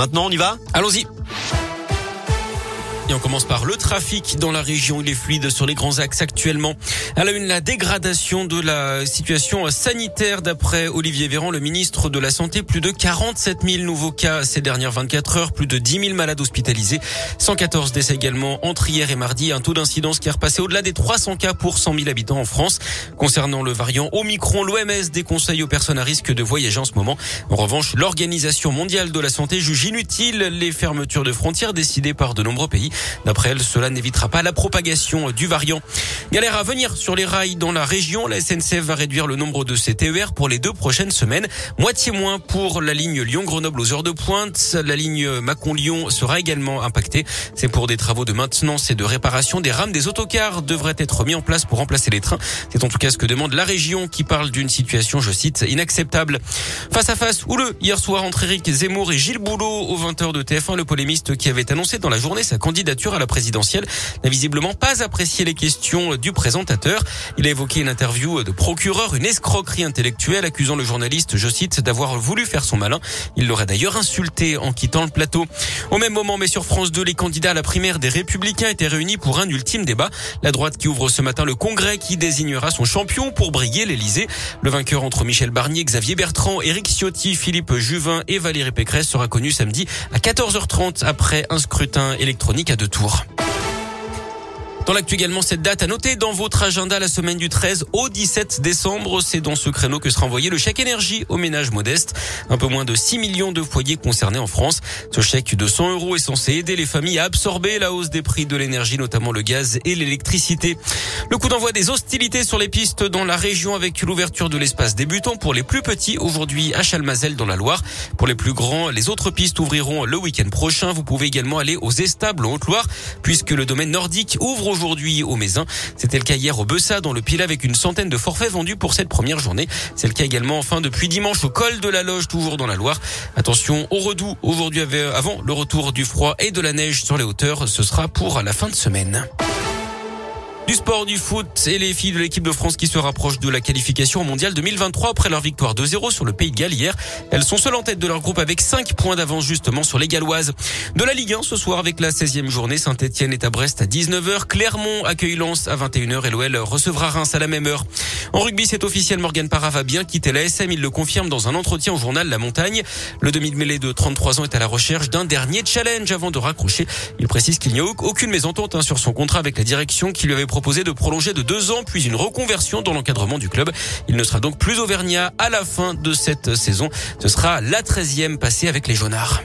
Maintenant, on y va? Allons-y. Et on commence par le trafic dans la région. Il est fluide sur les grands axes actuellement. À la une, la dégradation de la situation sanitaire d'après Olivier Véran, le ministre de la Santé. Plus de 47 000 nouveaux cas ces dernières 24 heures. Plus de 10 000 malades hospitalisés. 114 décès également entre hier et mardi. Un taux d'incidence qui est repassé au-delà des 300 cas pour 100 000 habitants en France. Concernant le variant Omicron, l'OMS déconseille aux personnes à risque de voyager en ce moment. En revanche, l'Organisation mondiale de la santé juge inutile les fermetures de frontières décidées par de nombreux pays. D'après elle, cela n'évitera pas la propagation du variant. Galère à venir sur les rails dans la région. La SNCF va réduire le nombre de ses TER pour les deux prochaines semaines. Moitié moins pour la ligne Lyon-Grenoble aux heures de pointe. La ligne Mâcon-Lyon sera également impactée. C'est pour des travaux de maintenance et de réparation. Des rames des autocars devraient être mis en place pour remplacer les trains. C'est en tout cas ce que demande la région qui parle d'une situation, je cite, inacceptable. Face à face, le hier soir entre Éric Zemmour et Gilles Boulot au 20h de TF1, le polémiste qui avait annoncé dans la journée sa candidature à la présidentielle n'a visiblement pas apprécié les questions du présentateur. Il a évoqué une interview de procureur, une escroquerie intellectuelle accusant le journaliste, je cite, d'avoir voulu faire son malin. Il l'aurait d'ailleurs insulté en quittant le plateau. Au même moment, mais sur France 2, les candidats à la primaire des Républicains étaient réunis pour un ultime débat. La droite qui ouvre ce matin le congrès qui désignera son champion pour briller l'Elysée. Le vainqueur entre Michel Barnier, Xavier Bertrand, Éric Ciotti, Philippe Juvin et Valérie Pécresse sera connu samedi à 14h30 après un scrutin électronique deux tour. Dans l'actu également, cette date à noter dans votre agenda la semaine du 13 au 17 décembre. C'est dans ce créneau que sera envoyé le chèque énergie aux ménages modestes. Un peu moins de 6 millions de foyers concernés en France. Ce chèque de 100 euros est censé aider les familles à absorber la hausse des prix de l'énergie, notamment le gaz et l'électricité. Le coup d'envoi des hostilités sur les pistes dans la région avec l'ouverture de l'espace débutant pour les plus petits aujourd'hui à Chalmazel dans la Loire. Pour les plus grands, les autres pistes ouvriront le week-end prochain. Vous pouvez également aller aux Estables en Haute-Loire puisque le domaine nordique ouvre aujourd'hui au Mézin. C'était le cas hier au Bessa dans le Pile avec une centaine de forfaits vendus pour cette première journée. C'est le cas également enfin depuis dimanche au col de la Loge, toujours dans la Loire. Attention au redoux aujourd'hui avant le retour du froid et de la neige sur les hauteurs. Ce sera pour la fin de semaine. Du sport, du foot et les filles de l'équipe de France qui se rapprochent de la qualification au mondial 2023 après leur victoire 2-0 sur le Pays de Galles hier. Elles sont seules en tête de leur groupe avec 5 points d'avance justement sur les Galloises. De la Ligue 1 ce soir avec la 16e journée, Saint-Etienne est à Brest à 19h, Clermont accueille Lens à 21h et l'OL recevra Reims à la même heure. En rugby, c'est officiel, Morgan Parra va bien quitter la SM, il le confirme dans un entretien au journal La Montagne. Le demi-de-mêlée de 33 ans est à la recherche d'un dernier challenge avant de raccrocher. Il précise qu'il n'y a aucune mésentente hein, sur son contrat avec la direction qui lui avait proposé proposé de prolonger de deux ans, puis une reconversion dans l'encadrement du club. Il ne sera donc plus auvergnat à la fin de cette saison. Ce sera la treizième passée avec les Jaunards.